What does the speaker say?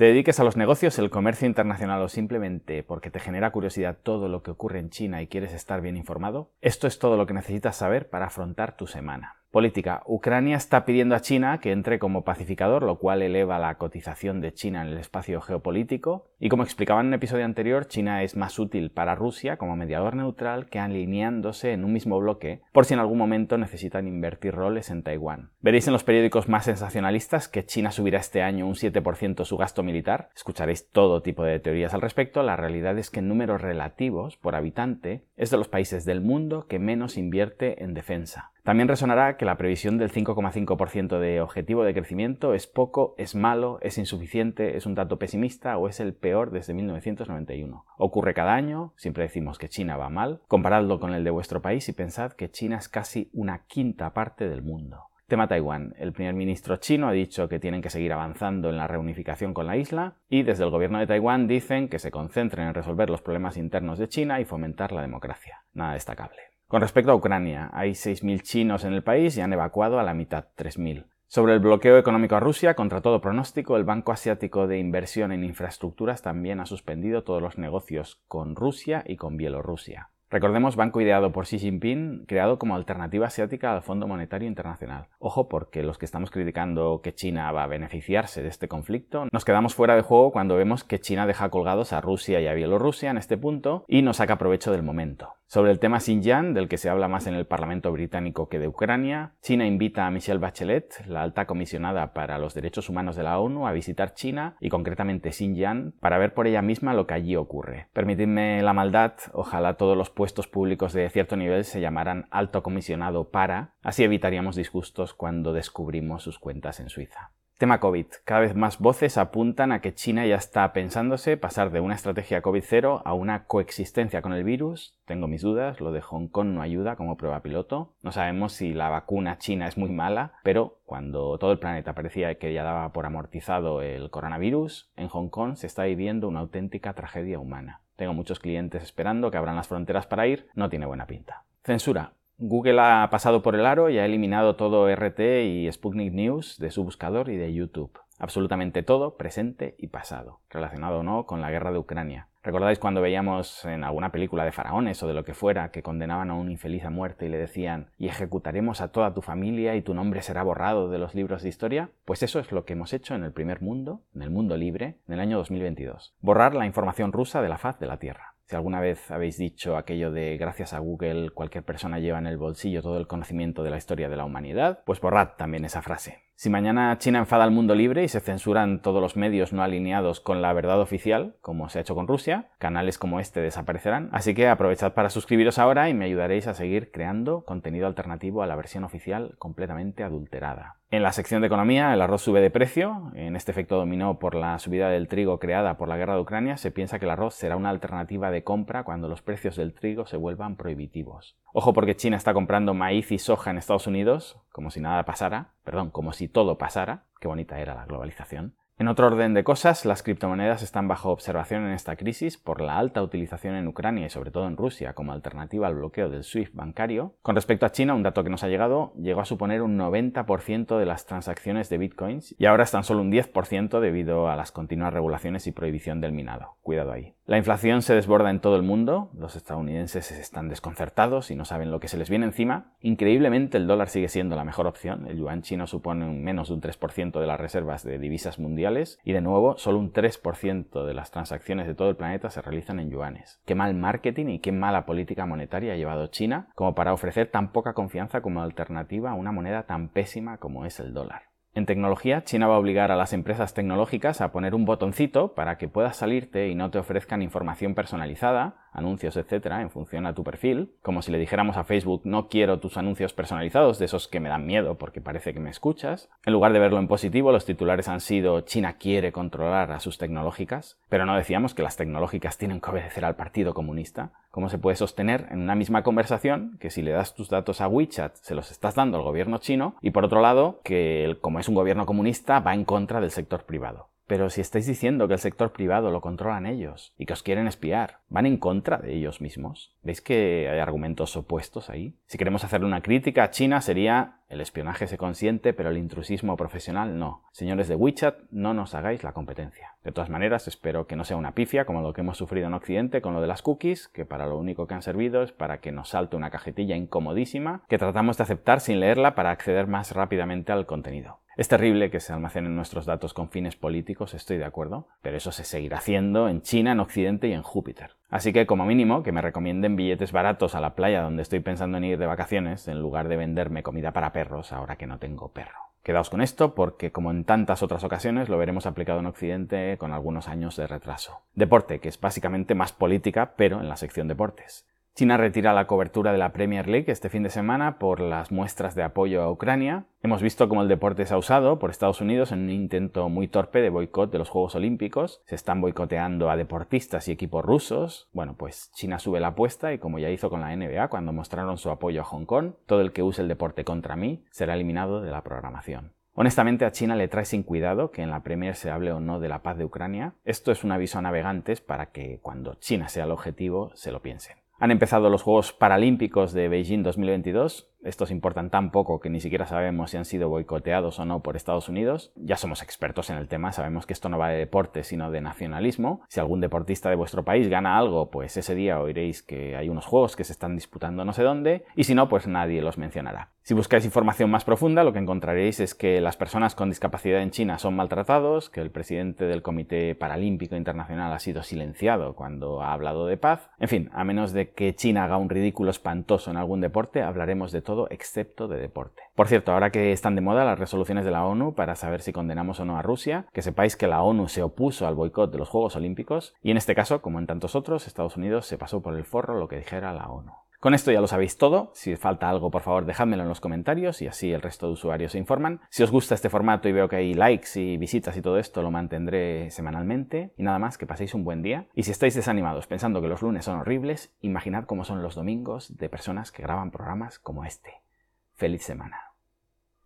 Te dediques a los negocios, el comercio internacional o simplemente porque te genera curiosidad todo lo que ocurre en China y quieres estar bien informado, esto es todo lo que necesitas saber para afrontar tu semana. Política. Ucrania está pidiendo a China que entre como pacificador, lo cual eleva la cotización de China en el espacio geopolítico. Y como explicaba en un episodio anterior, China es más útil para Rusia como mediador neutral que alineándose en un mismo bloque por si en algún momento necesitan invertir roles en Taiwán. Veréis en los periódicos más sensacionalistas que China subirá este año un 7% su gasto militar. Escucharéis todo tipo de teorías al respecto. La realidad es que en números relativos por habitante es de los países del mundo que menos invierte en defensa. También resonará que la previsión del 5,5% de objetivo de crecimiento es poco, es malo, es insuficiente, es un dato pesimista o es el peor desde 1991. Ocurre cada año, siempre decimos que China va mal, comparadlo con el de vuestro país y pensad que China es casi una quinta parte del mundo. Tema Taiwán. El primer ministro chino ha dicho que tienen que seguir avanzando en la reunificación con la isla y desde el gobierno de Taiwán dicen que se concentren en resolver los problemas internos de China y fomentar la democracia. Nada destacable. Con respecto a Ucrania, hay 6.000 chinos en el país y han evacuado a la mitad 3.000. Sobre el bloqueo económico a Rusia, contra todo pronóstico, el Banco Asiático de Inversión en Infraestructuras también ha suspendido todos los negocios con Rusia y con Bielorrusia. Recordemos, banco ideado por Xi Jinping, creado como alternativa asiática al Fondo Monetario Internacional. Ojo, porque los que estamos criticando que China va a beneficiarse de este conflicto, nos quedamos fuera de juego cuando vemos que China deja colgados a Rusia y a Bielorrusia en este punto y no saca provecho del momento. Sobre el tema Xinjiang, del que se habla más en el Parlamento británico que de Ucrania, China invita a Michelle Bachelet, la alta comisionada para los derechos humanos de la ONU, a visitar China y concretamente Xinjiang para ver por ella misma lo que allí ocurre. Permitidme la maldad, ojalá todos los puestos públicos de cierto nivel se llamaran alto comisionado para, así evitaríamos disgustos cuando descubrimos sus cuentas en Suiza. Tema COVID. Cada vez más voces apuntan a que China ya está pensándose pasar de una estrategia COVID-0 a una coexistencia con el virus. Tengo mis dudas, lo de Hong Kong no ayuda como prueba piloto. No sabemos si la vacuna china es muy mala, pero cuando todo el planeta parecía que ya daba por amortizado el coronavirus, en Hong Kong se está viviendo una auténtica tragedia humana. Tengo muchos clientes esperando que abran las fronteras para ir, no tiene buena pinta. Censura. Google ha pasado por el aro y ha eliminado todo RT y Sputnik News de su buscador y de YouTube. Absolutamente todo, presente y pasado, relacionado o no con la guerra de Ucrania. ¿Recordáis cuando veíamos en alguna película de faraones o de lo que fuera que condenaban a un infeliz a muerte y le decían y ejecutaremos a toda tu familia y tu nombre será borrado de los libros de historia? Pues eso es lo que hemos hecho en el primer mundo, en el mundo libre, en el año 2022. Borrar la información rusa de la faz de la Tierra. Si alguna vez habéis dicho aquello de gracias a Google cualquier persona lleva en el bolsillo todo el conocimiento de la historia de la humanidad, pues borrad también esa frase. Si mañana China enfada al mundo libre y se censuran todos los medios no alineados con la verdad oficial, como se ha hecho con Rusia, canales como este desaparecerán. Así que aprovechad para suscribiros ahora y me ayudaréis a seguir creando contenido alternativo a la versión oficial completamente adulterada. En la sección de economía, el arroz sube de precio. En este efecto dominó por la subida del trigo creada por la guerra de Ucrania, se piensa que el arroz será una alternativa de compra cuando los precios del trigo se vuelvan prohibitivos. Ojo porque China está comprando maíz y soja en Estados Unidos, como si nada pasara, perdón, como si todo pasara, qué bonita era la globalización, en otro orden de cosas, las criptomonedas están bajo observación en esta crisis por la alta utilización en Ucrania y sobre todo en Rusia como alternativa al bloqueo del SWIFT bancario. Con respecto a China, un dato que nos ha llegado llegó a suponer un 90% de las transacciones de bitcoins y ahora están solo un 10% debido a las continuas regulaciones y prohibición del minado. Cuidado ahí. La inflación se desborda en todo el mundo, los estadounidenses están desconcertados y no saben lo que se les viene encima. Increíblemente el dólar sigue siendo la mejor opción, el yuan chino supone menos de un 3% de las reservas de divisas mundiales y de nuevo solo un 3% de las transacciones de todo el planeta se realizan en yuanes. Qué mal marketing y qué mala política monetaria ha llevado China como para ofrecer tan poca confianza como alternativa a una moneda tan pésima como es el dólar. En tecnología, China va a obligar a las empresas tecnológicas a poner un botoncito para que puedas salirte y no te ofrezcan información personalizada, anuncios, etcétera, en función a tu perfil, como si le dijéramos a Facebook no quiero tus anuncios personalizados, de esos que me dan miedo porque parece que me escuchas. En lugar de verlo en positivo, los titulares han sido China quiere controlar a sus tecnológicas, pero no decíamos que las tecnológicas tienen que obedecer al Partido Comunista. ¿Cómo se puede sostener en una misma conversación que si le das tus datos a WeChat se los estás dando al gobierno chino y por otro lado que como es un gobierno comunista va en contra del sector privado? Pero si estáis diciendo que el sector privado lo controlan ellos y que os quieren espiar, ¿van en contra de ellos mismos? ¿Veis que hay argumentos opuestos ahí? Si queremos hacerle una crítica a China sería el espionaje se consiente, pero el intrusismo profesional no. Señores de WeChat, no nos hagáis la competencia. De todas maneras, espero que no sea una pifia como lo que hemos sufrido en Occidente con lo de las cookies, que para lo único que han servido es para que nos salte una cajetilla incomodísima que tratamos de aceptar sin leerla para acceder más rápidamente al contenido. Es terrible que se almacenen nuestros datos con fines políticos, estoy de acuerdo, pero eso se seguirá haciendo en China, en Occidente y en Júpiter. Así que como mínimo que me recomienden billetes baratos a la playa donde estoy pensando en ir de vacaciones en lugar de venderme comida para perros ahora que no tengo perro. Quedaos con esto porque, como en tantas otras ocasiones, lo veremos aplicado en Occidente con algunos años de retraso. Deporte, que es básicamente más política, pero en la sección deportes. China retira la cobertura de la Premier League este fin de semana por las muestras de apoyo a Ucrania. Hemos visto cómo el deporte se ha usado por Estados Unidos en un intento muy torpe de boicot de los Juegos Olímpicos. Se están boicoteando a deportistas y equipos rusos. Bueno, pues China sube la apuesta y como ya hizo con la NBA cuando mostraron su apoyo a Hong Kong, todo el que use el deporte contra mí será eliminado de la programación. Honestamente a China le trae sin cuidado que en la Premier se hable o no de la paz de Ucrania. Esto es un aviso a navegantes para que cuando China sea el objetivo se lo piensen. Han empezado los Juegos Paralímpicos de Beijing 2022 estos importan tan poco que ni siquiera sabemos si han sido boicoteados o no por Estados Unidos. Ya somos expertos en el tema, sabemos que esto no va de deporte sino de nacionalismo. Si algún deportista de vuestro país gana algo, pues ese día oiréis que hay unos juegos que se están disputando no sé dónde, y si no, pues nadie los mencionará. Si buscáis información más profunda, lo que encontraréis es que las personas con discapacidad en China son maltratados, que el presidente del Comité Paralímpico Internacional ha sido silenciado cuando ha hablado de paz. En fin, a menos de que China haga un ridículo espantoso en algún deporte, hablaremos de todo excepto de deporte. Por cierto, ahora que están de moda las resoluciones de la ONU para saber si condenamos o no a Rusia, que sepáis que la ONU se opuso al boicot de los Juegos Olímpicos y en este caso, como en tantos otros, Estados Unidos se pasó por el forro lo que dijera la ONU. Con esto ya lo sabéis todo. Si falta algo, por favor, dejádmelo en los comentarios y así el resto de usuarios se informan. Si os gusta este formato y veo que hay likes y visitas y todo esto, lo mantendré semanalmente. Y nada más, que paséis un buen día. Y si estáis desanimados pensando que los lunes son horribles, imaginad cómo son los domingos de personas que graban programas como este. Feliz semana.